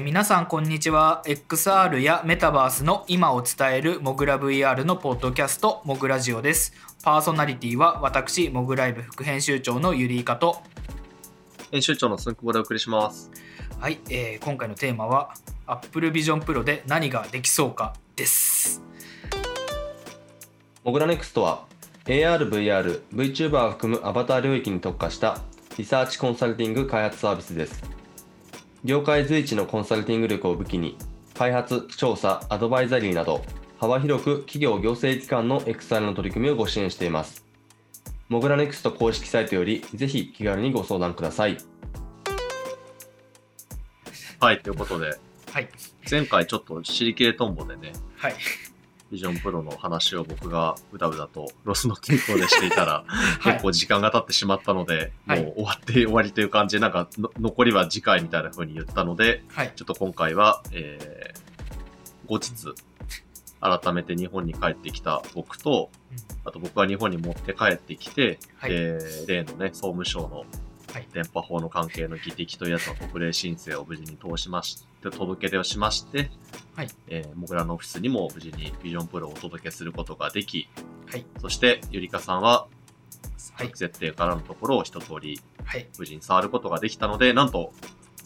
えー皆さんこんにちは XR やメタバースの今を伝えるモグラ VR のポッドキャストモグラジオですパーソナリティは私モグライブ副編集長のゆりいかと編集長のすんくぼでお送りします。はい、えー今回のテーマは Apple Vision Pro で何ができそうかですモグラネクストは AR、VR、VTuber を含むアバター領域に特化したリサーチコンサルティング開発サービスです。業界随一のコンサルティング力を武器に、開発、調査、アドバイザリーなど、幅広く企業行政機関の XR の取り組みをご支援しています。モグラネクスト公式サイトより、ぜひ気軽にご相談ください。はい、ということで、はい前回ちょっと尻切れトンボでね、はいビジョンプロの話を僕がうだうだとロスの健康でしていたら、はい。結構時間が経ってしまったので、はい。もう終わって終わりという感じで、なんかの残りは次回みたいな風に言ったので、はい。ちょっと今回は、えー、後日、改めて日本に帰ってきた僕と、あと僕は日本に持って帰ってきて、はい。えー例のね、総務省のはい。電波法の関係の議的というやつの特例申請を無事に通しまして、届け出をしまして、はい。えー、モグラのオフィスにも無事にビジョンプロをお届けすることができ、はい。そしてゆりかさんははい。設定からのところを一通りはい。無事に触ることができたので、なんと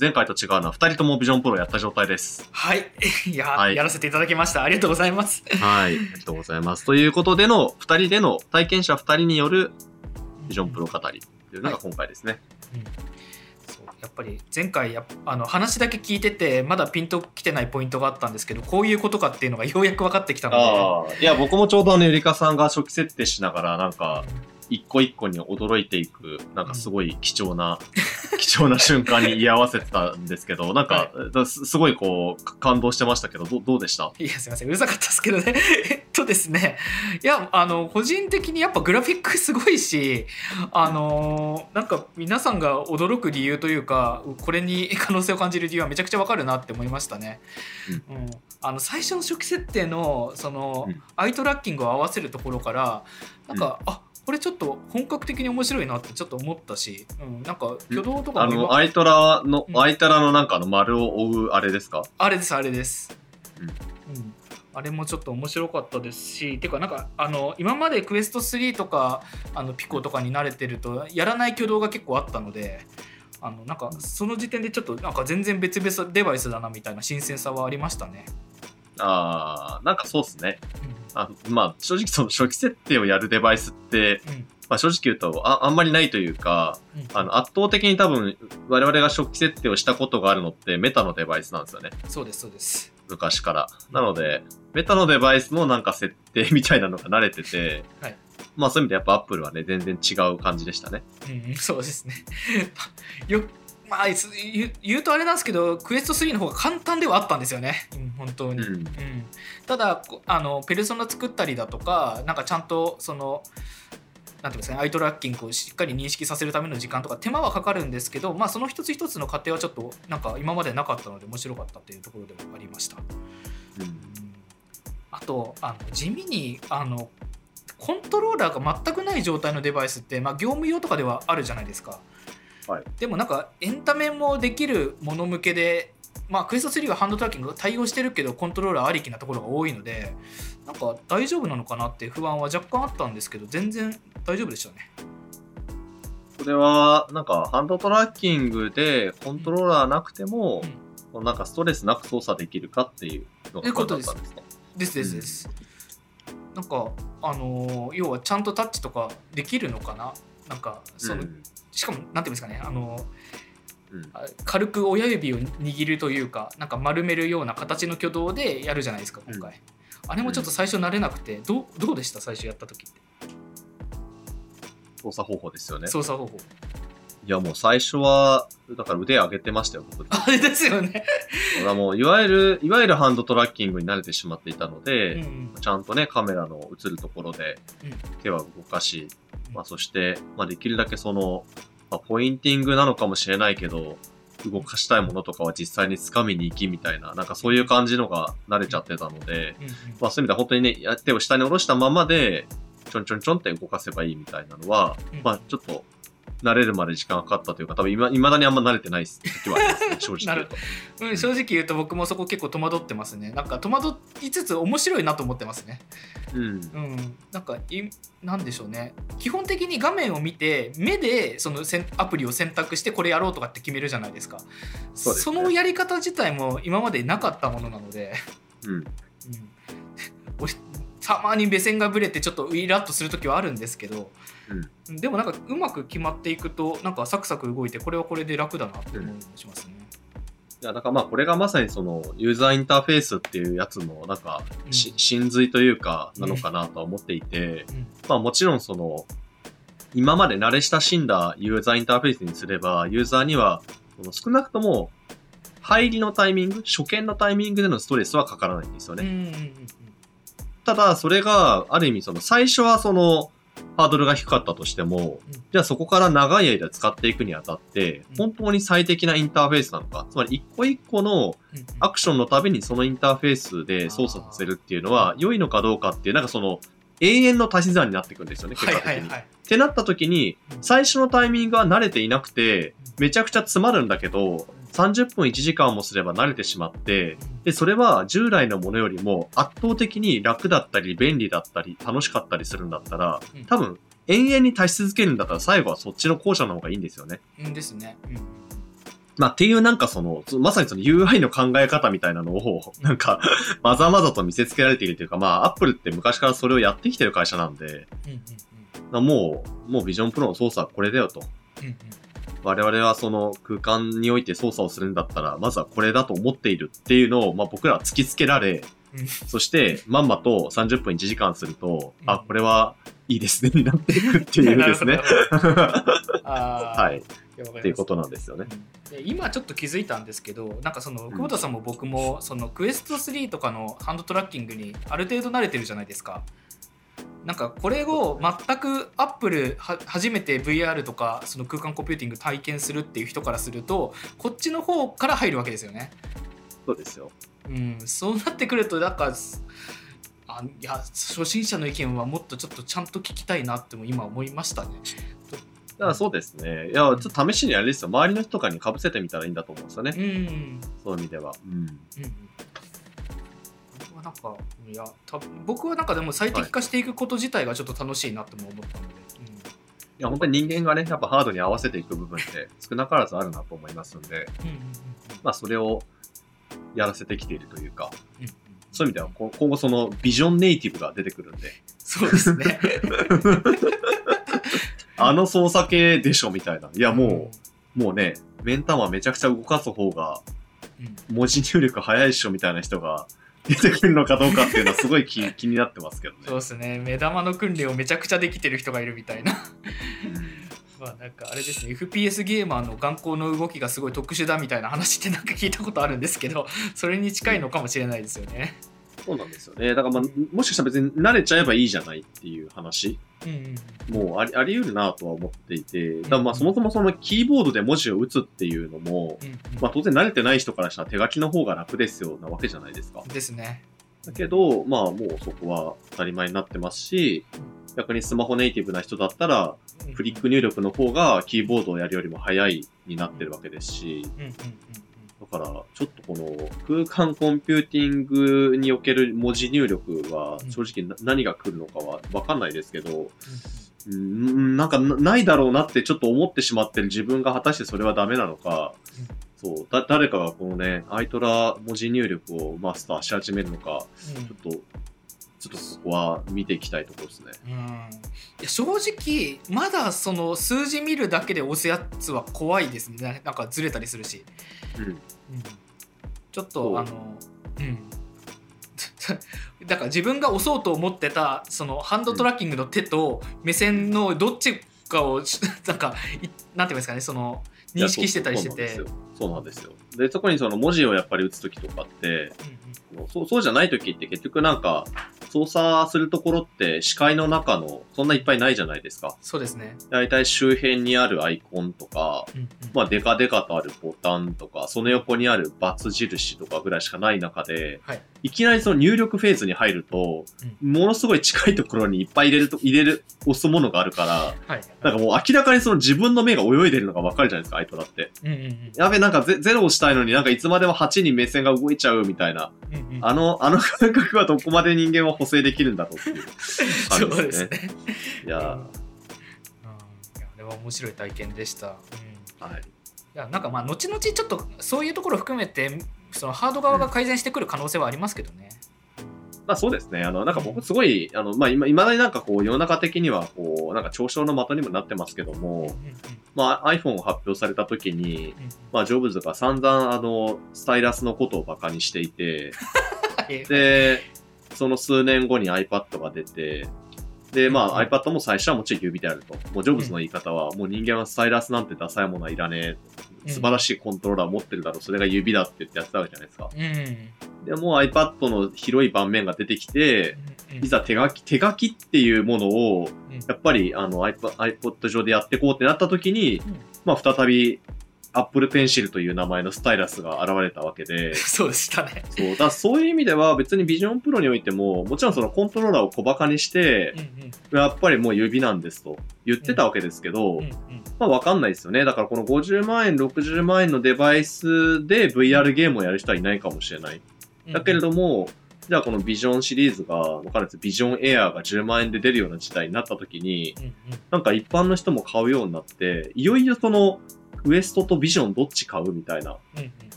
前回と違うのは二人ともビジョンプロをやった状態です。はい。いや、はい。やらせていただきました。ありがとうございます。はい。ありがとうございます。ということでの、二人での体験者二人によるビジョンプロ語りというのが今回ですね。うんそうやっぱり前回やあの話だけ聞いててまだピンときてないポイントがあったんですけどこういうことかっていうのがようやく分かってきたので。いや、僕もちょうどあの、ゆりかさんが初期設定しながら、なんか、一個一個に驚いていく、なんかすごい貴重な、貴重な瞬間に居合わせてたんですけど、なんか、すすごいこう、か感動してましたけど、どどうでした？いやすいませんうるさかったですけどね。えっとですね。いやあの個人的にやっぱグラフィックすごいしあのなんか皆さんが驚く理由というかこれに可能性を感じる理由はめちゃくちゃわかるなって思いましたね。うん。あの最初の初期設定のその、うん。アイトラッキングを合わせるところからなんか、あこれちょっと本格的に面白いなってちょっと思ったし、うん、なんか挙動とかあの、アイトラの、うん。アイトラのなんかあの丸を追うあれですか？あれですあれです、うん。うん。あれもちょっと面白かったですしてかなんかあの今までクエスト3とかあのピコとかに慣れてるとやらない挙動が結構あったのであのなんかその時点でちょっとなんか全然別々デバイスだなみたいな新鮮さはありましたね。ああ、なんかそうっすね。あ まあ、正直その初期設定をやるデバイスって、うんうんまあ、正直言うとああんまりないというか、うんあの圧倒的に多分我々が初期設定をしたことがあるのってメタのデバイスなんですよね。そうですそうです。昔から。なので、メタのデバイスのなんか設定みたいなのが慣れてて、はいまあそういう意味でやっぱ Apple はね、全然違う感じでしたね。うんうん、そうですね。よまあす言う言うとあれなんですけどクエスト3の方が簡単ではあったんですよね、うん、本当に。うん。うん、ただこあのペルソナ作ったりだとかなんかちゃんとそのなんていうんですかねアイトラッキングをしっかり認識させるための時間とか手間はかかるんですけど、まあ、その一つ一つの過程はちょっとなんか今までなかったので面白かったっていうところでもありました。うん。あとあの地味にあのコントローラーが全くない状態のデバイスって、まあ、業務用とかではあるじゃないですか、はい。でもなんかエンタメもできるもの向けで、まあ、クエスト3はハンドトラッキングが対応してるけどコントローラーありきなところが多いのでなんか大丈夫なのかなって不安は若干あったんですけど全然大丈夫でしたね。それは、なんかハンドトラッキングでコントローラーなくても、なんかストレスなく操作できるかっていうのがこれだったんですかですですです、なんかあのー要はちゃんとタッチとかできるのかな？なんかその、うんしかもなんていうんですかねあのうん。あ軽く親指を握るというかなんか丸めるような形の挙動でやるじゃないですか今回、あれもちょっと最初慣れなくてどうどうでした最初やった時って？操作方法ですよね。操作方法いやもう最初は、だから腕上げてましたよ、僕。あれですよね、だからもういわゆる、いわゆるハンドトラッキングに慣れてしまっていたので、うんうん。ちゃんとね、カメラの映るところでうん。手は動かし、まあ、そして、まあ、できるだけその、まあ、ポインティングなのかもしれないけど、動かしたいものとかは実際に掴みに行きみたいな、なんかそういう感じのが慣れちゃってたので、うんうん。まあそういう意味では本当にね、や手を下に下ろしたままで、ちょんちょんちょんって動かせばいいみたいなのは、うん。まあちょっと慣れるまで時間がかかったというか、多分今、未だにあんま慣れてない時はありますね、正直言うと。うん、正直言うと僕もそこ結構戸惑ってますね。なんか戸惑いつつ面白いなと思ってますね。うん。うん。なんかいなんでしょうね。基本的に画面を見て目でそのせんアプリを選択してこれやろうとかって決めるじゃないですか。そうですね。のやり方自体も今までなかったものなので、うん。うん、俺たまに目線がぶれてちょっとイラッとする時はあるんですけど、でもなんかうまく決まっていくとなんかサクサク動いてこれはこれで楽だなって思いもしますね。いや、だからまあ、これがまさにその、ユーザーインターフェースっていうやつの、なんか、しうん。真髄というか、なのかなとは思っていて、うん。まあもちろんその、今まで慣れ親しんだユーザーインターフェースにすれば、ユーザーには、その少なくとも、入りのタイミング、初見のタイミングでのストレスはかからないんですよね。うんうんうん。ただ、それが、ある意味その、最初はその、ハードルが低かったとしても、じゃあそこから長い間使っていくにあたってうん、本当に最適なインターフェースなのか、つまり一個一個のアクションのたびにそのインターフェースで操作させるっていうのは良いのかどうかっていう、なんかその永遠の足し算になっていくんですよね、結はい果的に。はいはい。ってなった時に、最初のタイミングは慣れていなくて、めちゃくちゃ詰まるんだけど、30分1時間もすれば慣れてしまって、で、それは従来のものよりも圧倒的に楽だったり、便利だったり、楽しかったりするんだったらうん、多分、永遠に足し続けるんだったら最後はそっちの後者の方がいいんですよね。うんですね。うんまあ、っていうなんかその、まさにその UI の考え方みたいなのを、なんか、まざまざと見せつけられているというか、まあ、Apple って昔からそれをやってきてる会社なんで、うんうんまあもう、もう Vision Pro の操作はこれだよと。うんうん我々はその空間において操作をするんだったら、まずはこれだと思っているっていうのを、まあ僕らは突きつけられ、うんそして、まんまと30分1時間すると、うんあ、これはいいですね、になっていくっていうですね。はい。っていうことなんですよね。で今ちょっと気づいたんですけどなんかその久保田さんも僕もそのクエスト3とかのハンドトラッキングにある程度慣れてるじゃないですか。なんかこれを全くアップルは初めて VR とかその空間コンピューティング体験するっていう人からするとこっちの方から入るわけですよね。そうですよ。うん、そうなってくるとなんかあいや初心者の意見はもっとちょっとちゃんと聞きたいなっても今思いましたね。だからそうですね。いや、ちょっと試しにあれですよ。周りの人とかに被せてみたらいいんだと思うんですよね。うん、うんそういう意味では。うん。うんなんかいや多分僕はなんかでも最適化していくこと自体がちょっと楽しいなとも思ったので、いや、本当に人間がね、やっぱハードに合わせていく部分って少なからずあるなと思いますんで、うんうんうんまあそれをやらせてきているというか、うんうんそういう意味ではこ今後そのビジョンネイティブが出てくるんで、そうですね。あの操作系でしょみたいな。いやもう、もうね、目ん玉めちゃくちゃ動かす方がうん、うん。文字入力早いっしょみたいな人が出てくるのかどうかっていうのはすごい気 気になってますけどね。そうですね目玉の訓練をめちゃくちゃできてる人がいるみたいな。うん まあなんかあれですね FPS ゲーマーの眼光の動きがすごい特殊だみたいな話ってなんか聞いたことあるんですけどそれに近いのかもしれないですよね。そうなんですよね。だからまあ、もしかしたら別に慣れちゃえばいいじゃないっていう話。うんうんもうありあり得るなとは思っていて、だからまあそもそもそのキーボードで文字を打つっていうのも、うんうん。まあ当然慣れてない人からしたら手書きの方が楽ですよなわけじゃないですか。ですね。だけど、まあもうそこは当たり前になってますし、逆にスマホネイティブな人だったら、フリック入力の方がキーボードをやるよりも早いになってるわけですし、うんうんうんだからちょっとこの空間コンピューティングにおける文字入力は正直な何が来るのかはわかんないですけど、うん、なんかなないだろうなってちょっと思ってしまってる自分が果たしてそれはダメなのか、そう、だ、誰かがこのね、アイトラ文字入力をマスターし始めるのか、うん。ちょっと、ちょっとここは見ていきたいところですね。うん。いや正直まだその数字見るだけで押すやつは怖いですね。なんかずれたりするし、うん。ちょっとあのうん。だから自分が押そうと思ってたそのハンドトラッキングの手と目線のどっちかをし なんかいなんていうんですかねその認識してたりしててそうなんですよ。ですよ。で、そこにその文字をやっぱり打つときとかって、そうそうじゃないときって結局なんか、操作するところって視界の中のそんないっぱいないじゃないですか。そうですね。だいたい周辺にあるアイコンとか、うんうんまあデカデカとあるボタンとか、その横にあるバツ印とかぐらいしかない中で、はい。いきなりその入力フェーズに入ると、ものすごい近いところにいっぱい入れると、入れる、押すものがあるから、はい。なんかもう明らかにその自分の目が泳いでるのがわかるじゃないですか、アイトだって。うんうんうんやべ、なんかゼゼロをしたいのになんかいつまでも8に目線が動いちゃうみたいな。うんうんあの、あの 感覚はどこまで人間は補正できるんだろうっていうそう感じですね。やうれは面白い体験でした。うんーはい。いやなんかまあ後々ちょっとそういうところを含めてそのハード側が改善してくる可能性はありますけどね。まあそうですね。あの、なんか僕すごい、あの、まあ今、未だになんかこう世の中的にはこう、なんか嘲笑の的にもなってますけども、まあ iPhone を発表された時に、うんまあジョブズが散々あの、スタイラスのことをバカにしていて、は いで、その数年後に iPad が出て、で、まあうん iPad も最初はもちろん指であると。もうジョブズの言い方は、もう人間はスタイラスなんてダサいものはいらねえ。素晴らしいコントローラーを持ってるだろう。それが指だって言ってやってたわけじゃないですか。うん。でもう iPad の広い盤面が出てきて、いざ手書き、手書きっていうものを、うん。やっぱりあの iPod, iPod 上でやっていこうってなった時に、うん。まあ再び Apple Pencil という名前のスタイラスが現れたわけで、そうでしたね。そう、だからそういう意味では別に Vision Pro においても、もちろんそのコントローラーを小馬鹿にしてう、ん。やっぱりもう指なんですと言ってたわけですけど、うんうんまあわかんないですよね。だからこの50万円、60万円のデバイスで VR ゲームをやる人はいないかもしれない。うんだけれども、じゃあこのビジョンシリーズが、わかるんですビジョンエアーが10万円で出るような時代になった時に、うんうんなんか一般の人も買うようになって、いよいよその、ウエストとビジョンどっち買うみたいな、うんう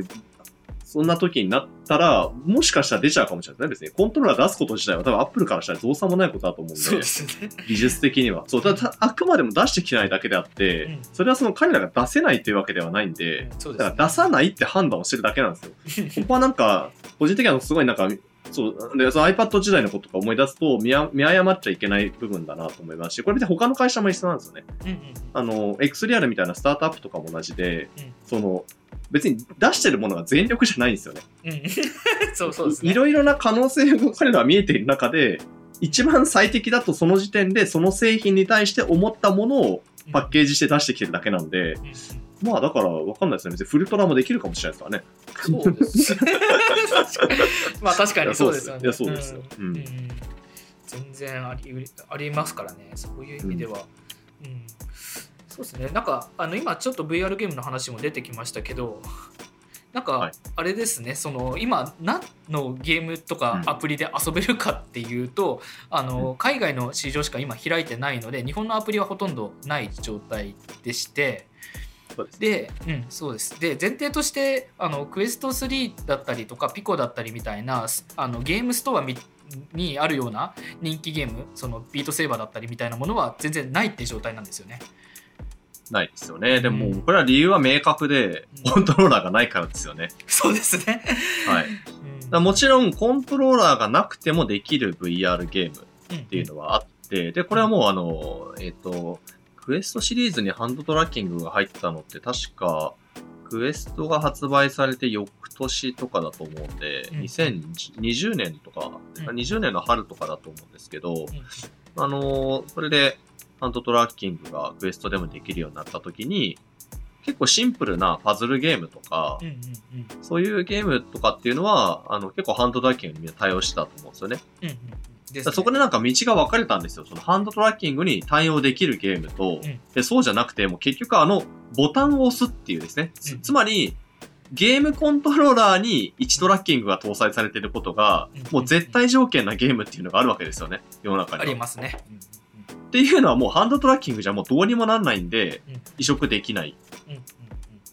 んそんな時になったら、もしかしたら出ちゃうかもしれないですね。コントローラー出すこと自体は多分アップルからしたら造作もないことだと思うんで、そうですね。技術的には。そう、ただあくまでも出してきてないだけであって、うんそれはその彼らが出せないというわけではないんで、そうですねだから出さないって判断をしてるだけなんですよ。ここはなんか、個人的にはすごいなんか、そう、で、その iPad 時代のこととか思い出すと見や、見誤っちゃいけない部分だなと思いますし、これ別に他の会社も一緒なんですよね。うんうんあの、X リアルみたいなスタートアップとかも同じで、うんその、別に出してるものが全力じゃないんですよね。そうそうですね。いろいろな可能性が彼らは見えている中で、一番最適だとその時点でその製品に対して思ったものをパッケージして出してきてるだけなんで、まあだからわかんないですね。別にフルトラもできるかもしれないですからね。そうですまあ確かにそうですよね。いやそうですようんうん全然ありありますからね。そういう意味では。うんそうですね。なんかあの今ちょっと VR ゲームの話も出てきましたけど。なんかはいあれですね、その今何のゲームとかうんアプリで遊べるかっていうと、あの海外の市場しか今開いてないので日本のアプリはほとんどない状態でして、でうん、そうです。で、前提として、あの、クエスト3だったりとか、ピコだったりみたいな、すあのゲームストアみにあるような人気ゲーム、そのビートセーバーだったりみたいなものは全然ないって状態なんですよね。ないですよね。でも、うんこれは理由は明確で、うんコントローラーがないからですよね。そうですね。はい。もちろん、コントローラーがなくてもできる VR ゲームうんっていうのはあって、で、これはもうあの、えっ、と、クエストシリーズにハンドトラッキングが入ったのって確か、クエストが発売されて翌年とかだと思うんで、うん2020年とか、うん20年の春とかだと思うんですけど、うんあのーそれでハンドトラッキングがクエストでもできるようになった時に、結構シンプルなパズルゲームとか、うんうんそういうゲームとかっていうのは、あの、結構ハンドトラッキングにみんな対応してたと思うんですよね。そこでなんか道が分かれたんですよ。そのハンドトラッキングに対応できるゲームと、うんでそうじゃなくて、もう結局あのボタンを押すっていうですね。つうんつまり、ゲームコントローラーに位置トラッキングが搭載されていることがうん、もう絶対条件なゲームっていうのがあるわけですよね。世の中には。ありますね。っていうのはもうハンドトラッキングじゃもうどうにもなんないんでうん、移植できない。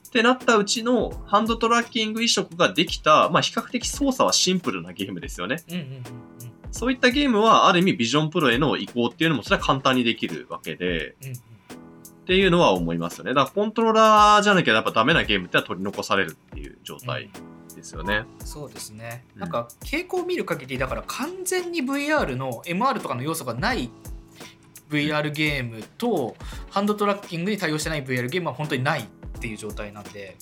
ってなったうちのハンドトラッキング移植ができた、まあ比較的操作はシンプルなゲームですよね。そういったゲームはある意味ビジョンプロへの移行っていうのもそれは簡単にできるわけで、うんうんっていうのは思いますよね。だからコントローラーじゃなきゃやっぱダメなゲームってのは取り残されるっていう状態ですよね。そうですね。うんなんか傾向を見る限りだから完全に VR の MR とかの要素がない VR ゲームとハンドトラッキングに対応してない VR ゲームは本当にないっていう状態なんで、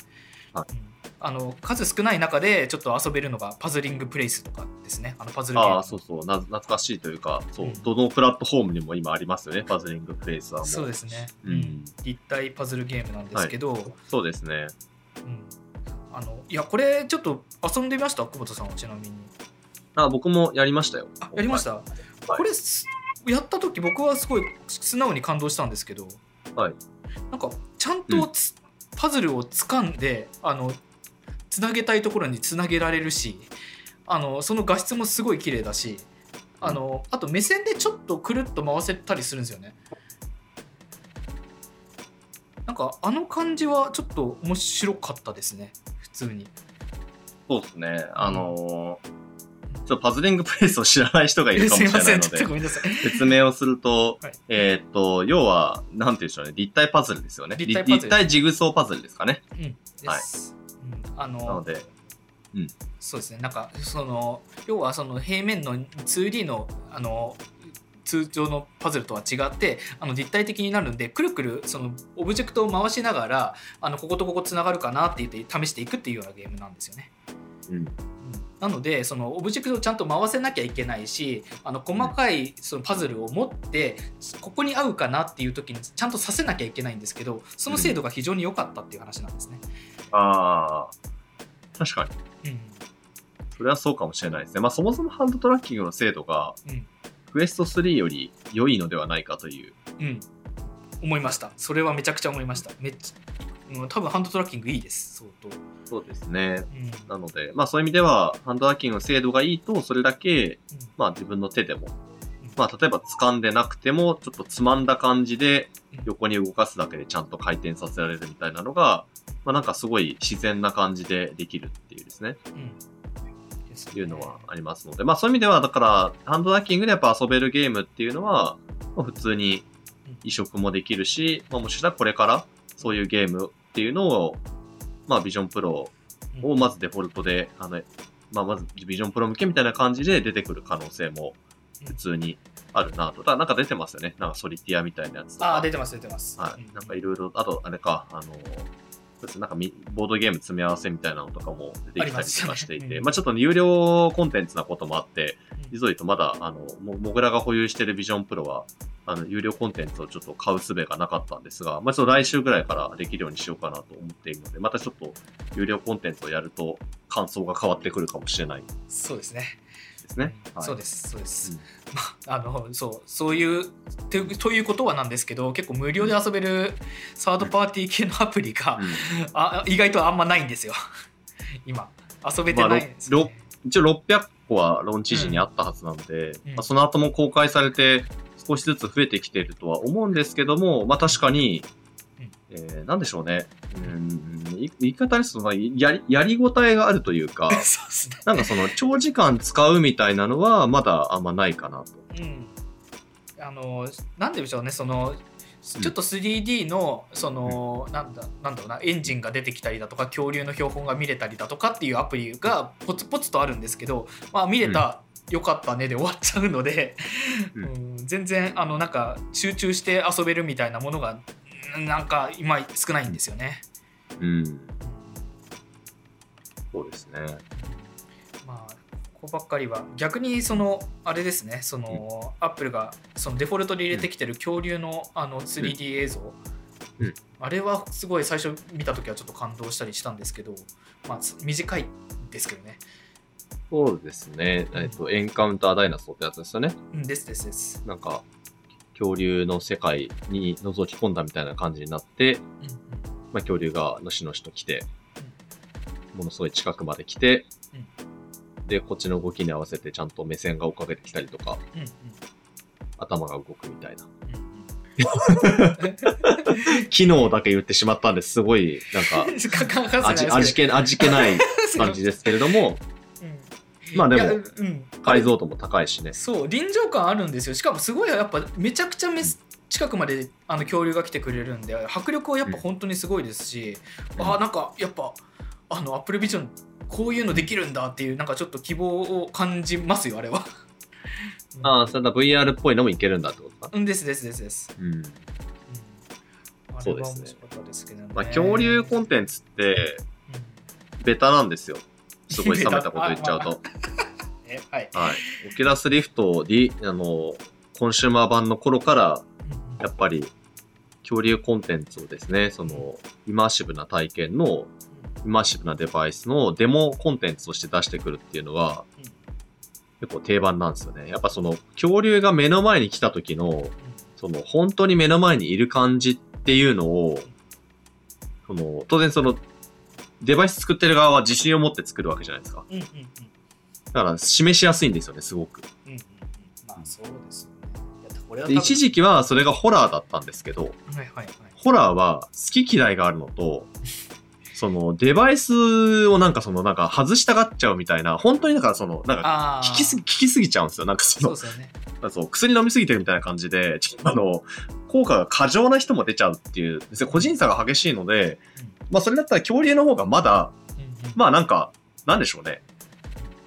はうん。あの数少ない中でちょっと遊べるのがパズリングプレイスとかですね。あのパズルゲーム。ああ、そうそう。な、懐かしいというか、そう、うん。どのプラットフォームにも今ありますよね、パズリングプレイスは。そうですね、うん。立体パズルゲームなんですけど、そうですね。うん、あのいやこれちょっと遊んでみました？久保田さんはちなみに。あ僕もやりましたよ。あやりました、これすやった時僕はすごい素直に感動したんですけど、はいなんかちゃんとつ、パズルを掴んであのつなげたいところにつなげられるしあのその画質もすごい綺麗だしあのあと目線でちょっとくるっと回せたりするんですよね。なんかあの感じはちょっと面白かったですね普通に。そうですね。あのーちょっとパズリングプレイスを知らない人がいるかもしれないので。説明をすると、はいえーっと、要は、なんて言うんでしょうね、立体パズルですよね。立体ジグソーパズルですかね。うんです。うんあなのので、そうですねなんかその要はその平面の 2D のあの通常のパズルとは違ってあの立体的になるんでくるくるそのオブジェクトを回しながらあのこことここつながるかなって言って試していくっていうようなゲームなんですよね。うん。なのでそのオブジェクトをちゃんと回せなきゃいけないしあの細かいそのパズルを持ってここに合うかなっていう時にちゃんとさせなきゃいけないんですけどその精度が非常に良かったっていう話なんですね。ああ、確かに。うんそれはそうかもしれないですね。まあそもそもハンドトラッキングの精度が、うんクエスト3より良いのではないかという。うん、思いましたそれはめちゃくちゃ思いましためっちゃ、うん、多分ハンドトラッキングいいです。相当、そうですね。うん。なので、まあそういう意味では、ハンドトラッキングの精度がいいと、それだけ、まあ自分の手でも、まあ例えば掴んでなくても、ちょっとつまんだ感じで横に動かすだけでちゃんと回転させられるみたいなのが、まあなんかすごい自然な感じでできるっていうですね、うん。うんですね。いうのはありますので、まあそういう意味では、だから、ハンドトラッキングでやっぱ遊べるゲームっていうのは、まあ普通に移植もできるし、まあもしかしたらこれからそういうゲームっていうのを、まあビジョンプロをまずデフォルトで、あの、まあまずビジョンプロ向けみたいな感じで出てくる可能性も普通にあるなと。ただなんか出てますよね。なんかソリティアみたいなやつとか。ああ出てます出てます、はい。うんなんかいろいろ、あとあれか、あの、なんかみボードゲーム詰め合わせみたいなのとかも出てきたりとかしていて、ますよねうんまあちょっと有料コンテンツなこともあって、うん実を言うとまだ、あの、もモグラが保有しているビジョンプロは、あの、有料コンテンツをちょっと買う術がなかったんですが、まあちょっと来週ぐらいからできるようにしようかなと思っているので、またちょっと有料コンテンツをやると感想が変わってくるかもしれない。でそうですね。すね。はい。そうです。そうです、うん。まああのそうそういうというということはなんですけど結構無料で遊べるサードパーティー系のアプリが、うん。あ意外とあんまないんですよ。今遊べてまあない。んですよね、一応600個はローンチ時にあったはずなので、うん。まあ、その後も公開されて少しずつ増えてきているとは思うんですけども、まあ確かに、うん。えーなんでしょうね。うん、い言い方ですと、まあやり、やりごたえがあるというか、そうですね。なんかその長時間使うみたいなのはまだあんまないかなと。うん、あのなんででしょうねそのちょっと 3D のその、なんだなんだろうなエンジンが出てきたりだとか恐竜の標本が見れたりだとかっていうアプリがポツポツとあるんですけど、まあ、見れた、よかったねで終わっちゃうので、うん。うん全然あのなんか集中して遊べるみたいなものがうんなんか今少ないんですよね。うん。そうですね。まあここばっかりは逆にそのあれですね。その、アップルがそのデフォルトで入れてきてる恐竜のあの 3D 映像、うん。あれはすごい最初見た時はちょっと感動したりしたんですけど、まあ、つ短いですけどねそうですね。えっと、エンカウンターダイナソーってやつですよね。うんですですです、なんか、恐竜の世界に覗き込んだみたいな感じになって、うんまあ、恐竜がのしのしと来て、ものすごい近くまで来て、で、こっちの動きに合わせてちゃんと目線が追っかけてきたりとか、うんうん。頭が動くみたいな。うんうん。機能だけ言ってしまったんです。ごい、なんか、味、味気、味気ない感じですけれども、う んまあでも解像度も高いしね。そう臨場感あるんですよしかもすごいやっぱめちゃくちゃめ近くまであの恐竜が来てくれるんで迫力はやっぱ本当にすごいですし、うんあなんかやっぱあのアップルビジョンこういうのできるんだっていうなんかちょっと希望を感じますよあれは。ああ、それだ VR っぽいのもいけるんだってことか？うんですですですです。うん。うんそうですねまあ、恐竜コンテンツって、ベタなんですよ。すごい冷めたこと言っちゃうと。えはいはい。オキュラスリフト、リあの、コンシューマー版の頃から、やっぱり、恐竜コンテンツをですね、その、イマーシブな体験の、イマーシブなデバイスのデモコンテンツとして出してくるっていうのは、結構定番なんですよね。やっぱその、恐竜が目の前に来た時の、その、本当に目の前にいる感じっていうのを、その、当然その、デバイス作ってる側は自信を持って作るわけじゃないですか。うんうんうん。だから、示しやすいんですよね、すごく。うんうんうん。まあそうですよね。一時期はそれがホラーだったんですけど、はいはいはい。ホラーは好き嫌いがあるのと、そのデバイスをなんかそのなんか外したがっちゃうみたいな、本当になんかそのなんかああ効きすぎ、効きすぎちゃうんですよ。なんかそのそうで、すよね。そう薬飲みすぎてるみたいな感じで、ちょっとあの、効果が過剰な人も出ちゃうっていう、別に個人差が激しいので、まあそれだったら恐竜の方がまだ、まあなんか、なんでしょうね。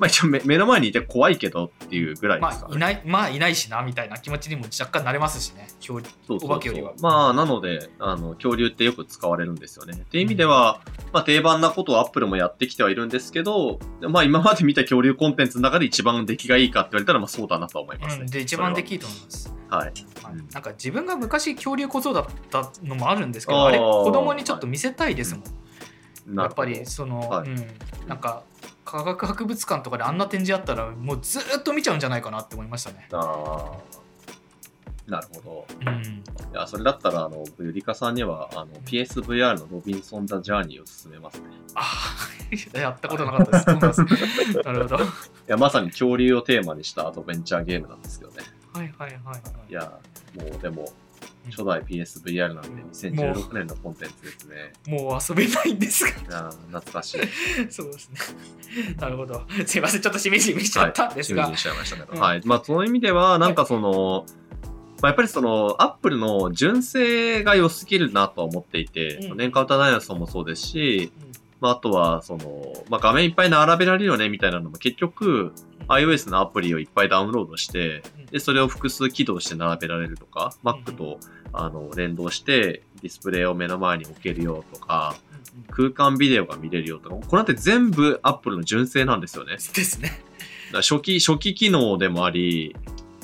まあ一応目目の前にいて怖いけどっていうぐらいですかね。まあいないまあいないしなみたいな気持ちにも若干なれますしね。恐竜そうそうそう。お化けよりは。まあ、なので、あの、恐竜ってよく使われるんですよね。っていう意味では、まあ、定番なことをアップルもやってきてはいるんですけど、まあ、今まで見た恐竜コンテンツの中で一番出来がいいかって言われたら、まあ、そうだなとは思いますね。うん、で一番でききいいと思います、はい。はい。うん。なんか自分が昔恐竜小僧だったのもあるんですけどあれ子供にちょっと見せたいですもん、やっぱりその、はい。うん、なんか科学博物館とかであんな展示あったらもうずーっと見ちゃうんじゃないかなって思いましたね。あーなるほど。うん、いや、それだったら、あの、ゆりかさんには、あの、PSVR のロビンソン・ザ・ジャーニーを勧めますね。ああやったことなかったです。なるほど。はいや、まさに恐竜をテーマにしたアドベンチャーゲームなんですけどね。いはいはいはい。いや、もうでも、初代 PSVR なんで2016年のコンテンツですね。もう遊べないんですが。懐かしい。そうですね。なるほど。すいません、ちょっとしみじみしちゃったんですが。はい、しちゃいましたけど。うんはい。まあ、その意味では、なんかその、まあ、やっぱりその、アップルの純正が良すぎるなとは思っていて、うん年間歌ダイナソーもそうですし、うんまあ、あとは、その、まあ、画面いっぱい並べられるよね、みたいなのも結局、iOS のアプリをいっぱいダウンロードして、で、それを複数起動して並べられるとか、Mac と、あの、連動して、ディスプレイを目の前に置けるよとか、空間ビデオが見れるよとか、これって全部 Apple の純正なんですよね。ですね。初期、初期機能でもあり、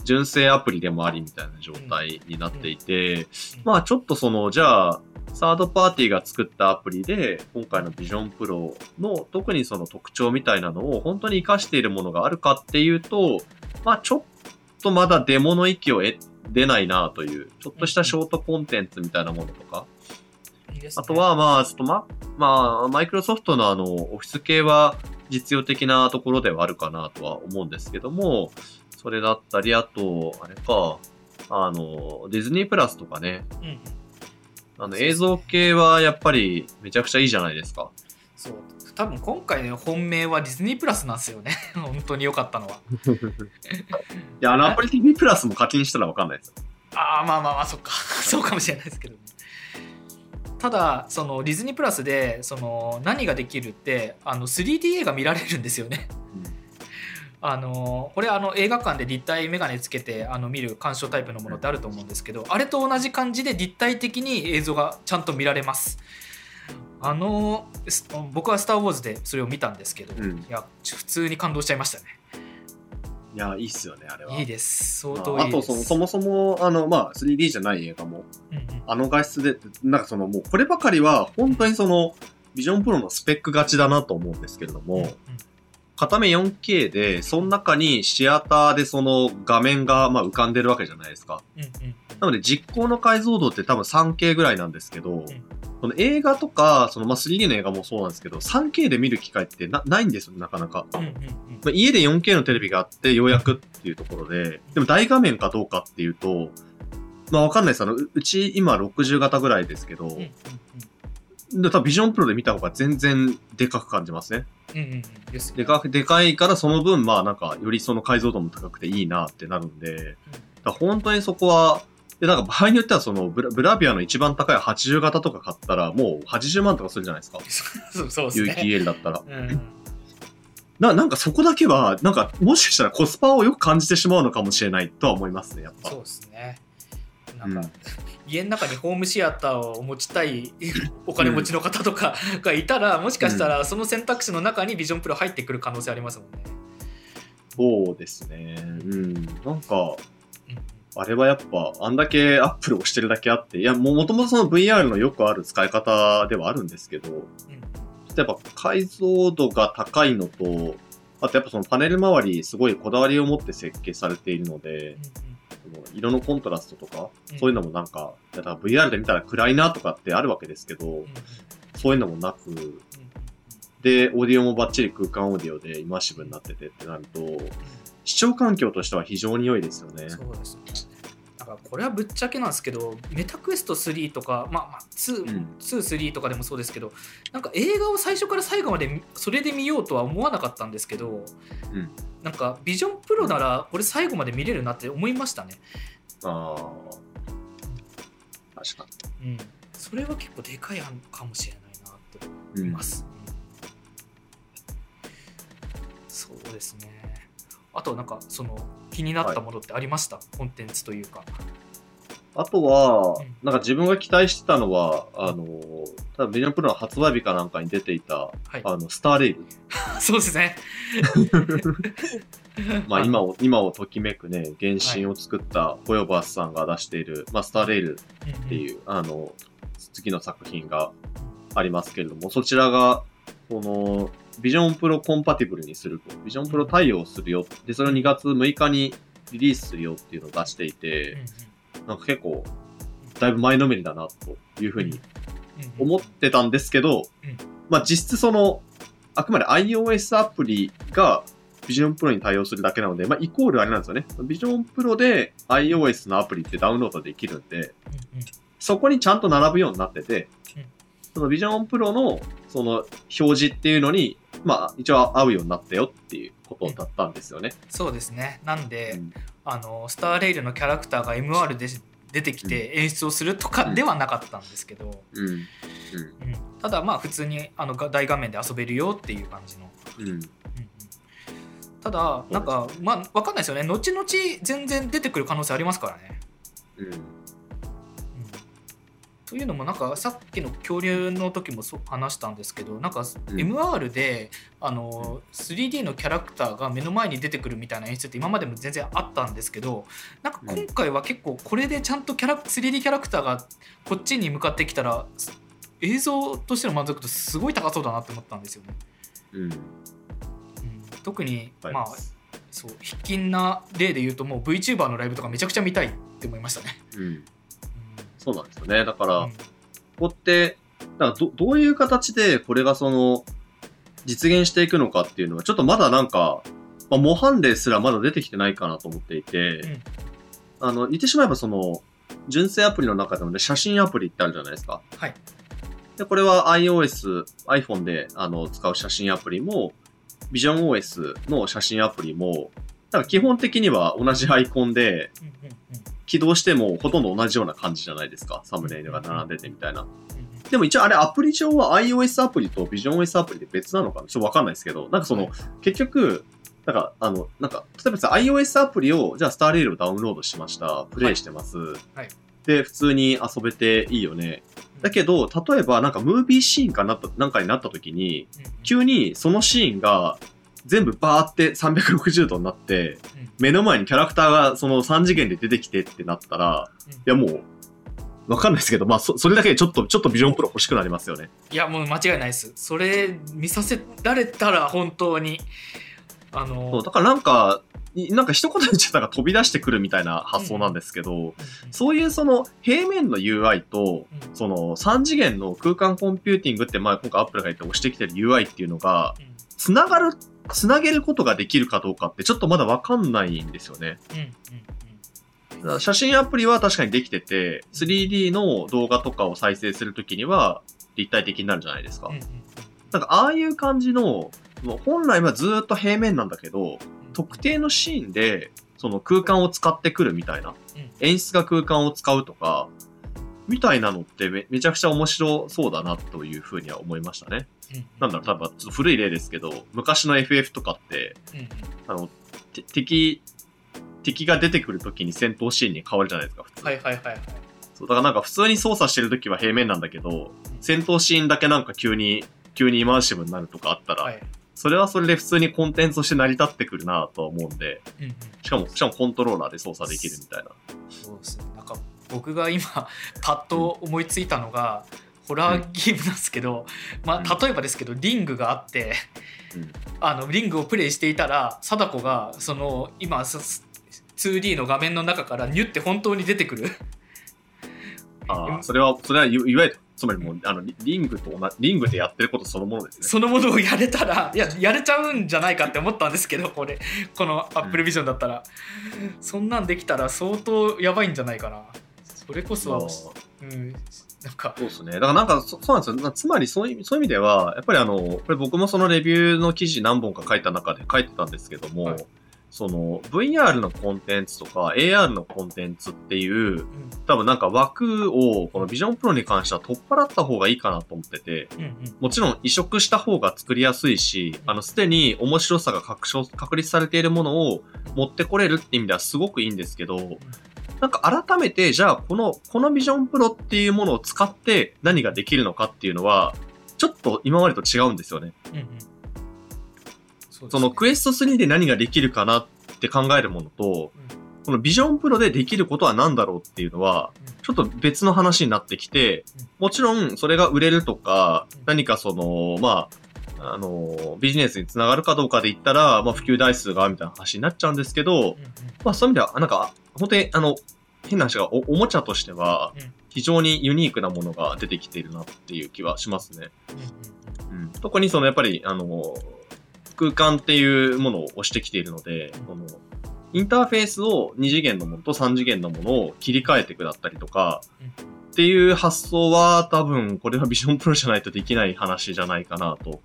純正アプリでもありみたいな状態になっていて、まあちょっとその、じゃあ、サードパーティーが作ったアプリで、今回の Vision Pro の特にその特徴みたいなのを本当に活かしているものがあるかっていうと、まあちょっとまだデモの域を得出ないなという、ちょっとしたショートコンテンツみたいなものとか、いいね。あと、は、まあ、ちょっとま、まあ、マイクロソフトのあの、オフィス系は実用的なところではあるかなとは思うんですけども、それだったり、あと、あれか、あの、ディズニープラスとかね、うんうん、あの、映像系はやっぱりめちゃくちゃいいじゃないですか。そう。多分今回の本命はディズニープラスなんですよね。本当に良かったのは。いや、あの、アプリ TV プラスも課金したらわかんないですよ。ああ、まあまあまあ、そっか。そうかもしれないですけどね。ただ、そのディズニープラスでその何ができるってあの 3D 映画見られるんですよね。あのこれあの映画館で立体メガネつけてあの見る鑑賞タイプのものってあると思うんですけどあれと同じ感じで立体的に映像がちゃんと見られます。あのす僕は「スター・ウォーズ」でそれを見たんですけど、うんいや普通に感動しちゃいましたね。いや、いいっすよね、あれは。いいです相ま当いい。ああとその、そもそも、あの、まあ、3D じゃない映画も、うんうんあの画質で、なんかその、もうこればかりは、本当にその、ビジョンプロのスペック勝ちだなと思うんですけれども、うんうん片目 4K で、その中にシアターでその画面がまあ浮かんでるわけじゃないですか。うんうんなので実行の解像度って多分 3K ぐらいなんですけど、んその映画とか、そのまあ 3D の映画もそうなんですけど、3K で見る機会ってなないんですよ、なかなか。うんうんうんまあ、家で 4K のテレビがあってようやくっていうところで、でも大画面かどうかっていうと、まあわかんないです。あの、ううち今60型ぐらいですけど、うんうんで多分ビジョンプロで見た方が全然でかく感じますね。うんうんうんですよねでかでかいからその分、まあなんか、よりその解像度も高くていいなってなるんで、だから本当にそこは、で、なんか場合によってはそのブラブラビアの一番高い80型とか買ったらもう80万とかするじゃないですか。そうです有ね。機 EL だったら。うんな、なんかそこだけは、なんかもしかしたらコスパをよく感じてしまうのかもしれないとは思いますね、やっぱ。そうですね。うなんか、家の中にホームシアターを持ちたい お金持ちの方とかがいたら、もしかしたらその選択肢の中にビジョンプロ入ってくる可能性ありますもんね。そうですね。うん。なんか、うんあれはやっぱ、あんだけアップルをしてるだけあって、いや、も、もともとその VR のよくある使い方ではあるんですけど、うんやっぱ解像度が高いのと、あとやっぱそのパネル周りすごいこだわりを持って設計されているので、その色のコントラストとか、うんそういうのもなんか、いやだから VR で見たら暗いなとかってあるわけですけどうんうん、そういうのもなく、で、オーディオもバッチリ空間オーディオでイマーシブになっててってなると、視聴環境としては非常に良いですよね。そうですね。だからこれはぶっちゃけなんですけど、メタクエスト3とか、まあ、まあ2、うん2、3とかでもそうですけど、なんか映画を最初から最後までそれで見ようとは思わなかったんですけど、うんなんかビジョンプロならこれ最後まで見れるなって思いましたね。ああ。確かうん。それは結構でかい案かもしれないなってに。思います。そうですね。あとなんかその気になったものってありました、コンテンツというか。あとはうん、なんか自分が期待してたのは、あの、多分ビジョンプロの発売日かなんかに出ていた、はい。あの、スターレイル。そうですね。まあ今を、今をときめくね、原神を作ったホヨバースさんが出している、まあスターレイルっていう、あの、次の作品がありますけれども、そちらが、この、ビジョンプロコンパティブルにすると、ビジョンプロ対応するよ。で、それを2月6日にリリースするよっていうのを出していて、なんか結構、だいぶ前のめりだな、というふうに思ってたんですけど、うん。まあ実質その、あくまで iOS アプリがビジョンプロに対応するだけなので、まあイコールあれなんですよね。ビジョンプロで iOS のアプリってダウンロードできるんで、そこにちゃんと並ぶようになっててうん、そのビジョンプロのその表示っていうのに、まあ一応合うようになったよっていうことだったんですよね。そうですね。なんで、うんあのスターレイルのキャラクターが MR で出てきて演出をするとかではなかったんですけど、うん。うんただまあ普通にあのが大画面で遊べるよっていう感じの。ただなんかまあ分かんないですよね後々全然出てくる可能性ありますからね。うん。うんというのもなんかさっきの恐竜の時もそう話したんですけどなんかん MR で、あの 3D のキャラクターが目の前に出てくるみたいな演出って今までも全然あったんですけどなんか今回は結構これでちゃんとキャラ 3D キャラクターがこっちに向かってきたら映像としての満足度すごい高そうだなって思ったんですよね。うん。うん、特に、はいまあそう卑近な例で言うともう VTuber のライブとかめちゃくちゃ見たいって思いましたね。うん。そうなんですよね。だから、うんここって、だからどどういう形でこれがその、実現していくのかっていうのは、ちょっとまだなんか、まあ、模範例すらまだ出てきてないかなと思っていて、あの、言ってしまえばその、純正アプリの中でもね、写真アプリってあるじゃないですか。はい。で、これは iOS、iPhone であの使う写真アプリも、VisionOS の写真アプリも、なんか基本的には同じアイコンで、うんうんうん起動してもほとんど同じような感じじゃないですか。サムネイルが並んでてみたいな。うんでも一応あれアプリ上は iOS アプリと VisionOS アプリで別なのかなちょっとわかんないですけど、なんかその、はい結局、なんか、あの、なんか、例えばさ iOS アプリを、じゃあスターレールをダウンロードしました。プレイしてます。はいで、普通に遊べていいよね。だけど、例えばなんかムービーシーンかななんかになった時に、急にそのシーンが全部バーって360度になって、うん。目の前にキャラクターがその3次元で出てきてってなったら、うん。いやもう、わかんないですけど、まあそ、それだけでちょっと、ちょっとビジョンプロ欲しくなりますよね。いやもう間違いないです。それ見させられたら本当にあのそうだからなんか、いなんか一言で言っちゃったら飛び出してくるみたいな発想なんですけど、うんうんそういうその平面の UI と、うん。その3次元の空間コンピューティングって、まあ今回 Apple が言って押してきてる UI っていうのが、うん。つながる、つなげることができるかどうかってちょっとまだわかんないんですよね。うんうんだから写真アプリは確かにできてて、3D の動画とかを再生するときには立体的になるじゃないですか。うんうんなんかああいう感じの、もう本来はずっと平面なんだけど、特定のシーンでその空間を使ってくるみたいな、うん演出が空間を使うとか、みたいなのってめめちゃくちゃ面白そうだなというふうには思いましたね。うん。なんだろう、多分ちょっと古い例ですけど、昔の FF とかって、あの、て敵敵が出てくるときに戦闘シーンに変わるじゃないですか、普通。はいはいはいはい。そうだからなんか普通に操作してるときは平面なんだけど、戦闘シーンだけなんか急に、急にイマーシブになるとかあったら、はい。それはそれで普通にコンテンツとして成り立ってくるなとは思うんで、うんうん。しかも、しかもコントローラーで操作できるみたいな。そうですね。なんか僕が今パッと思いついたのが、ホラーゲームなんですけど、まあ、例えばですけどリングがあってうん。あのリングをプレイしていたら貞子がその今す 2D の画面の中からニュって本当に出てくる。ああ、それは、それはいいわゆる、つまりもう、あの、リリングと同じ、リングでやってることそのものですね。そのものをやれたらいややれちゃうんじゃないかって思ったんですけどこれ。この Apple Vision だったら、そんなんできたら相当やばいんじゃないかな。それこそ、うん、なんか。そうですね。だからなんかそ、そうなんですよ。つまりそういう、そういう意味では、やっぱりあの、これ僕もそのレビューの記事何本か書いた中で書いてたんですけども、はい。その VR のコンテンツとか AR のコンテンツっていう、うん。多分なんか枠をこのビジョンプロに関しては取っ払った方がいいかなと思ってて、うんうん。もちろん移植した方が作りやすいし、あの、すでに面白さが確証確立されているものを持ってこれるって意味ではすごくいいんですけど、なんか改めて、じゃあこの、このビジョンプロっていうものを使って何ができるのかっていうのは、ちょっと今までと違うんですよね。うんうん。そね。そのクエスト3で何ができるかなって考えるものと、このビジョンプロでできることは何だろうっていうのは、ちょっと別の話になってきて、もちろんそれが売れるとかうん、何かその、まあ、あの、ビジネスにつながるかどうかで言ったら、まあ普及台数がみたいな話になっちゃうんですけど、まあそういう意味では、なんか、本当にあの、変な話がおおもちゃとしてはうん、非常にユニークなものが出てきているなっていう気はしますね。うん特にそのやっぱり、あの、空間っていうものを押してきているので、うん。このインターフェースを2次元のものと3次元のものを切り替えていくだったりとか、うん。っていう発想は多分これはビジョンプロじゃないとできない話じゃないかなと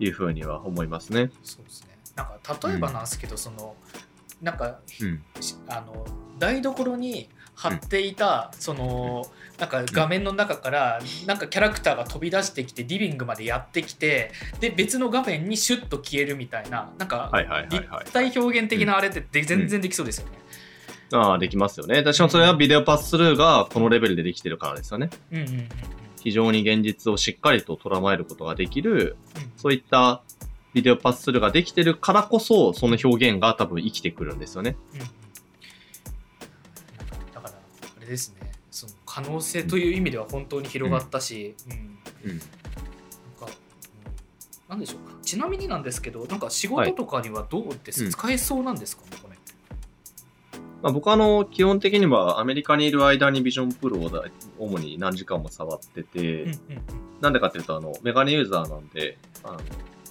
いうふうには思いますね。そうですねなんか例えばなんですけど、そのなんかうん。しあの台所に貼っていた、そのなんか画面の中からなんかキャラクターが飛び出してきてリビングまでやってきてで別の画面にシュッと消えるみたいななんか立。体表現的なあれってで全然できそうですよね。ああ、できますよね。私もそれはビデオパススルーがこのレベルでできてるからですよね。うんうんうんうん非常に現実をしっかりと捉えることができる、うん。そういったビデオパススルーができてるからこそ、その表現が多分生きてくるんですよね。うん。だからあれですね。その可能性という意味では本当に広がったし、うん。うん。なんか、うん。なんでしょうか。ちなみになんですけどなんか仕事とかにはどうです、うん。使えそうなんですか？ねこれまあ、僕はあの、基本的にはアメリカにいる間にビジョンプロをだ主に何時間も触ってて、なんでかっていうと、あの、メガネユーザーなんで、あの、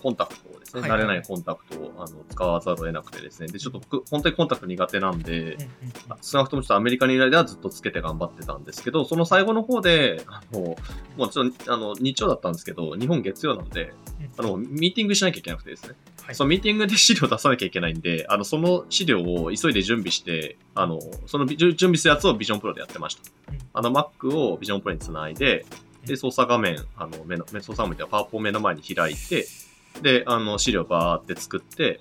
コンタクトをですね、はい。はい慣れないコンタクトをあの使わざるを得なくてですね、で、ちょっと僕、本当にコンタクト苦手なんで、うんうんうん。少なくともちょっとアメリカにいる間はずっとつけて頑張ってたんですけど、その最後の方で、あの、もうちょっと、あの、日曜だったんですけど、日本月曜なんで、あの、ミーティングしなきゃいけなくてですね。はい。そのミーティングで資料出さなきゃいけないんで、あの、その資料を急いで準備して、あの、そのビ準備するやつをビジョンプロでやってました。うん。あの、Mac をビジョンプロにつないで、で、操作画面、あの、目の、目操作画面ではパワポを目の前に開いて、で、あの、資料バーって作って、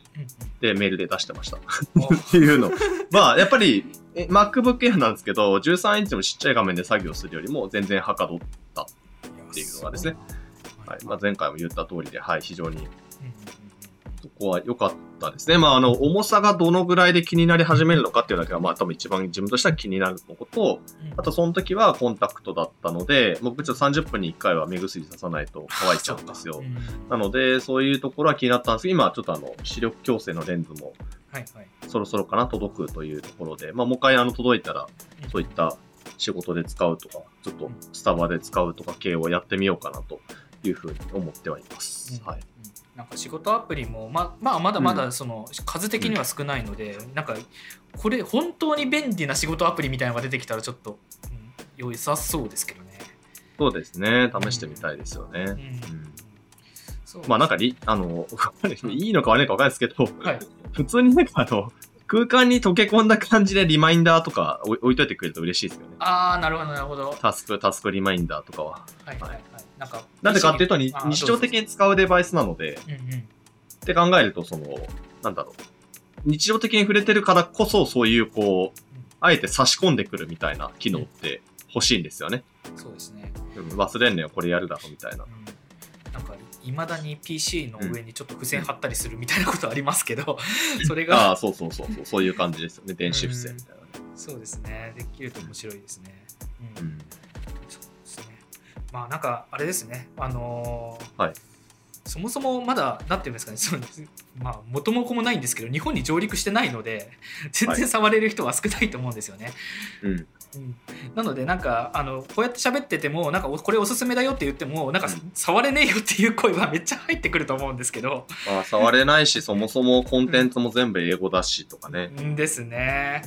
で、メールで出してました。っあていうの。まあ、やっぱり、え MacBook Air なんですけど、13インチのちっちゃい画面で作業するよりも全然はかどった。っていうのがですねはい。まあ、前回も言った通りで、はい、非常にうんうんそこは良かったですね。まあ、あの、重さがどのぐらいで気になり始めるのかっていうだけが、まあ、多分一番自分としては気になるのこと、あと、その時はコンタクトだったので、もうちょっと30分に1回は目薬ささないと乾いちゃうんですよ。なので、そういうところは気になったんです。けど、今はちょっとあの、視力矯正のレンズもそろそろかな、届くというところで、まあ、もう一回あの、届いたら、そういった仕事で使うとか、ちょっとスタバで使うとか系をやってみようかなというふうに思ってはいます。はい。うんなんか仕事アプリもままあまだまだその数的には少ないので、なんかこれ本当に便利な仕事アプリみたいなのが出てきたらちょっと、うん、良さそうですけどね。そうですね。試してみたいですよね。うんうんまあなんかり、あの、いいのか悪いのか分かんないですけど、はい普通になんかあの、空間に溶け込んだ感じでリマインダーとか置い置いといてくれると嬉しいですよね。ああなるほどなるほど。タスク、タスクリマインダーとかは。はいはいはい。なんかなんでかっていうと、に日常的に。に使うデバイスなので、うんうんって考えると、その、なんだろう。日常的に触れてるからこそ、そういうこう、あえて差し込んでくるみたいな機能って欲しいんですよね。そうですね。うん忘れんのよ、これやるだろ、みたいなう。んなんかいまだに PC の上にちょっと付箋貼ったりするみたいなことありますけど、それあがあ、そうそうそうそう、そういう感じですよね。電子付箋みたいなね。そうですねできると面白いですね。ううん。まあなんかあれですね。あのーはいそもそもまだなんていうんですかね。そのまあ元も子もないんですけど、日本に上陸してないので、全然触れる人は少ないと思うんですよね。うん。うんなのでなんかあのこうやって喋っててもなんかおこれおすすめだよって言ってもなんかうん触れねえよっていう声はめっちゃ入ってくると思うんですけど、まあ、触れないし、そもそもコンテンツも全部英語だしとかね。んですね。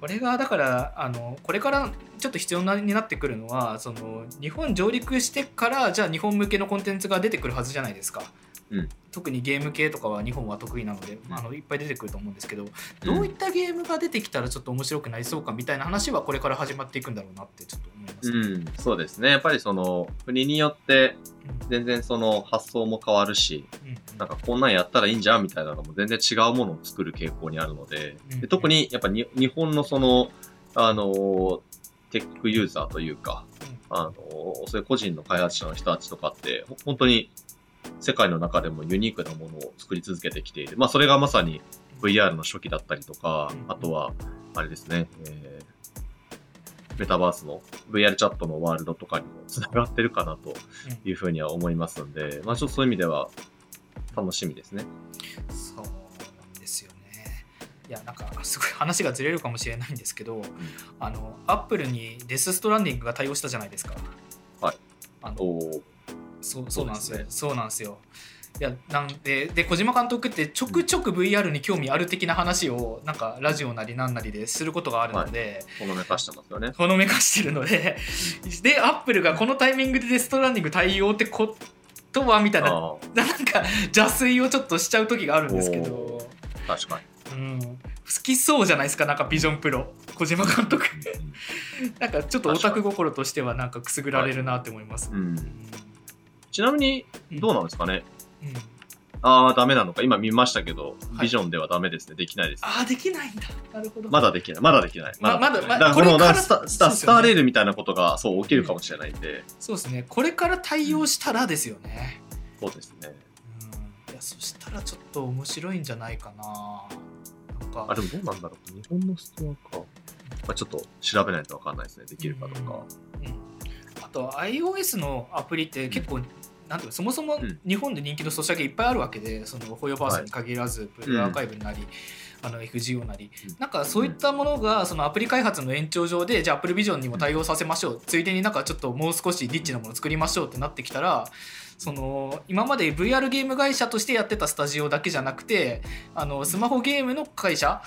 これがだからあのこれからちょっと必要になってくるのはその日本上陸してからじゃあ日本向けのコンテンツが出てくるはずじゃないですか。うん。特にゲーム系とかは日本は得意なので、うん。あのいっぱい出てくると思うんですけど、どういったゲームが出てきたらちょっと面白くなりそうかみたいな話はこれから始まっていくんだろうなってちょっと思います。うん、そうですね。やっぱりその、国によって全然その発想も変わるし、うんうん。なんかこんなんやったらいいんじゃんみたいなのも全然違うものを作る傾向にあるので、うんで特にやっぱに日本のその、あの、テックユーザーというか、あの、そういう個人の開発者の人たちとかって、ほ本当に世界の中でもユニークなものを作り続けてきている。まあそれがまさに VR の初期だったりとかうん、あとは、あれですね、えーメタバースの VR チャットのワールドとかにも繋がってるかなというふうには思いますので、まあちょっとそういう意味では楽しみですね。そうなんですよね。いやなんかすごい話がずれるかもしれないんですけど、あのアップルにデス・ストランディングが対応したじゃないですか。はい。あのそうそうなんですよ。そうなんですよ。いやなんでで小島監督ってちょくちょく VR に興味ある的な話をなんかラジオなりなんなりですることがあるので、ほのめかしてますよね。ほのめかしてるので でアップルがこのタイミングでデス・ストランディング対応ってことはみたいなあなんか邪推をちょっとしちゃう時があるんですけど。あ、確かに。うん、好きそうじゃないですかなんかビジョンプロ。小島監督。なんかちょっとオタク心としてはなんかくすぐられるなって思います、うん。うんちなみに、どうななんですかね、うんああ、ダメなのか。今見ましたけど、はいビジョンではダメですね。できないです。ああできないんだなるほどまだできない。まだできない。ままだまだからこのスタススターレールみたいなことがそう起きるかもしれないんで、そうですねこれから対応したらですよね、そうですね。うん、いやそしたらちょっと面白いんじゃないかななんかあ、でもどうなんだろう。日本のストアか。まあ、ちょっと調べないとわかんないですね。できるかどうか。うん、あと iOS のアプリって結構、なんていうのそもそもん。日本で人気のソシャゲいっぱいあるわけでそのホヨバースに限らず、ブルーアーカイブなり、あの FGO なり、うん。なんかそういったものがそのアプリ開発の延長上でじゃあ Apple Vision にも対応させましょう、ついでになんかちょっともう少しリッチなもの作りましょうってなってきたらその今まで VR ゲーム会社としてやってたスタジオだけじゃなくてあのスマホゲームの会社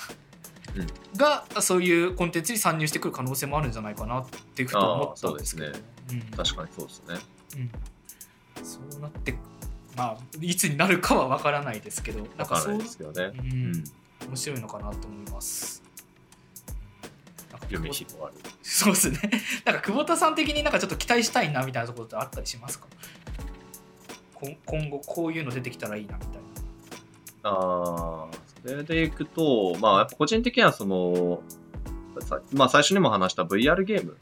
うんがそういうコンテンツに参入してくる可能性もあるんじゃないかなっていうふうと思ったんですけど。あーうん。確かにそうですね。うん、そうなってまあいつになるかは分からないですけどなんわかんないですけどね。ううんん。面白いのかなと思います。夢保広がる。そうですね。なんか久保田さん的になんかちょっと期待したいなみたいなところってあったりしますか？今後こういうの出てきたらいいなみたいな。ああ、それでいくと、まあ、やっぱ個人的にはその、さまあ、最初にも話した VR ゲーム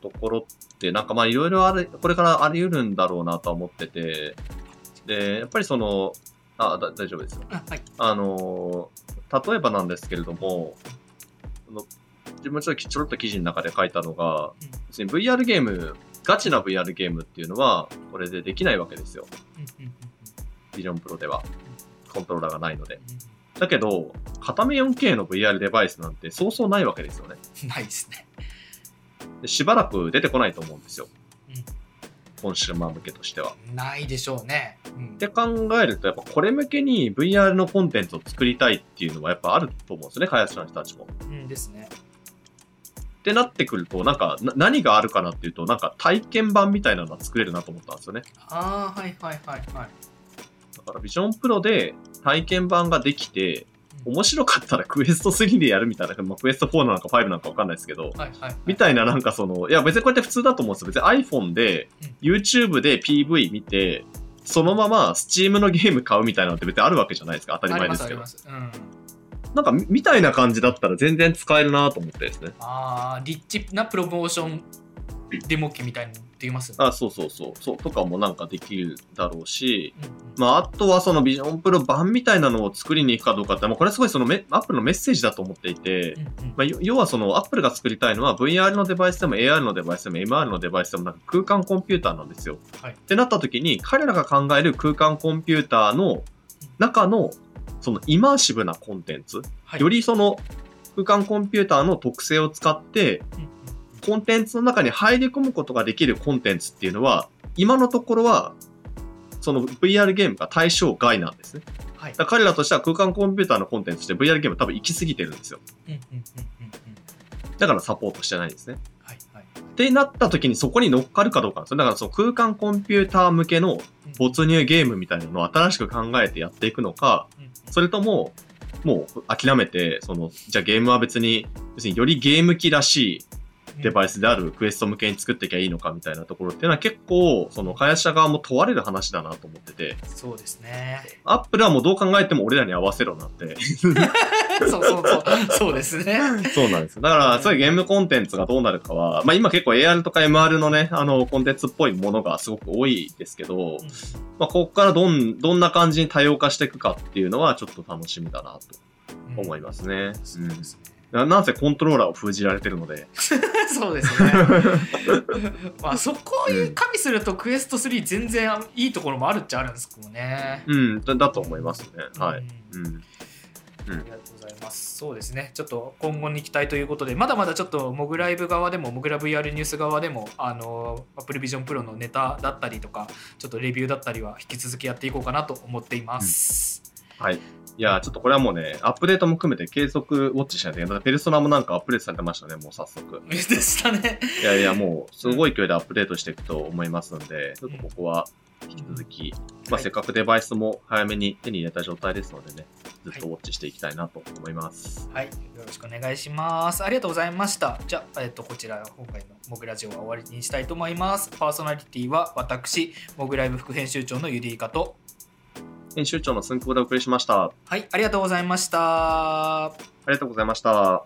ところって、なんかまあ、いろいろある、これからあり得るんだろうなとは思ってて、で、やっぱりその、あ、だ大丈夫ですよ。あはい。あの、例えばなんですけれども、自分もちょっとちょろっと記事の中で書いたのが、別に VR ゲーム、ガチな VR ゲームっていうのは、これでできないわけですよ。ビジョンプロでは。コントローラーがないので。うんだけど、片目 4K の VR デバイスなんてそうそうないわけですよね。う んないですね。でしばらく出てこないと思うんですよ。うんコンシューマー向けとしては。ないでしょうね。うんって考えると、やっぱこれ向けに VR のコンテンツを作りたいっていうのはやっぱあると思うんですよね、開発者の人たちも。うんですね。ってなってくると、なんかな何があるかなっていうと、なんか体験版みたいなのは作れるなと思ったんですよね。ああはいはいはいはい。だからビジョンプロで体験版ができて、面白かったらクエスト3でやるみたいな、まあ、クエスト4なのか5なのかわかんないですけど、はいはいはい。みたいななんかその、いや別にこうやって普通だと思うんですよ。別に iPhone で、うん YouTube で PV 見て、そのまま Steam のゲーム買うみたいなのって別にあるわけじゃないですか。当たり前ですけど。なんかみみたいな感じだったら全然使えるなと思ってですね。ああ、リッチなプロモーションデモ機みたいにできますね。あ、そうそうそう。そうとかもなんかできるだろうし、うんうんまあ、あとはそのビジョンプロ版みたいなのを作りに行くかどうかって、まあ、これはすごいそのメアップルのメッセージだと思っていて、うんうんまあ、要要はそのアップルが作りたいのは VR のデバイスでも AR のデバイスでも MR のデバイスでもなんか空間コンピューターなんですよ。はいってなった時に彼らが考える空間コンピューターの中のそのイマーシブなコンテンツ、はいよりその空間コンピューターの特性を使ってうんうんコンテンツの中に入り込むことができるコンテンツっていうのは今のところはその VR ゲームが対象外なんですね。はいだ彼らとしては空間コンピューターのコンテンツとして VR ゲーム多分行き過ぎてるんですよ。だからサポートしてないんですね。はいはいってなった時にそこに乗っかるかどうかなんですよ。だからその空間コンピューター向けの没入ゲームみたいなのを新しく考えてやっていくのか、それとも、もう諦めて、その、じゃあゲームは別に、別によりゲーム機らしいデバイスであるクエスト向けに作っていきゃいいのかみたいなところっていうのは結構、その会社側も問われる話だなと思ってて、そうですね。アップルはもうどう考えても俺らに合わせろなって。そうそうそう。そうですね。そうなんです。だから、そういうゲームコンテンツがどうなるかは、まあ今結構 AR とか MR のね、あの、コンテンツっぽいものがすごく多いですけど、まあここからどん、どんな感じに多様化していくかっていうのはちょっと楽しみだなと思いますね。そうですね。ななんせコントローラーを封じられてるので。そうですね。まあそこを加味するとクエスト3全然いいところもあるっちゃあるんですけどね。うん、だだと思いますね。はい。うんうん。ありがとうございます。そうですね。ちょっと今後に期待ということで、まだまだちょっとモグライブ側でも、モグラ VR ニュース側でも、あの、Apple Vision Pro のネタだったりとか、ちょっとレビューだったりは引き続きやっていこうかなと思っています。はい。いや、ちょっとこれはもうね、アップデートも含めて継続ウォッチしないといけない。ペルソナもなんかアップデートされてましたね、もう早速。でしたね。いやいや、もう、すごい勢いでアップデートしていくと思いますので、ちょっとここは引き続き、まあ、はいせっかくデバイスも早めに手に入れた状態ですのでね、ずっとウォッチしていきたいなと思います。はい、よろしくお願いします。ありがとうございました。じゃあ、えっと、こちら、今回のモグラジオは終わりにしたいと思います。パーソナリティは私、モグライブ副編集長のゆりいかと、編集長の寸久保でお送りしました。あはい、ありがとうございました。りがとうございました。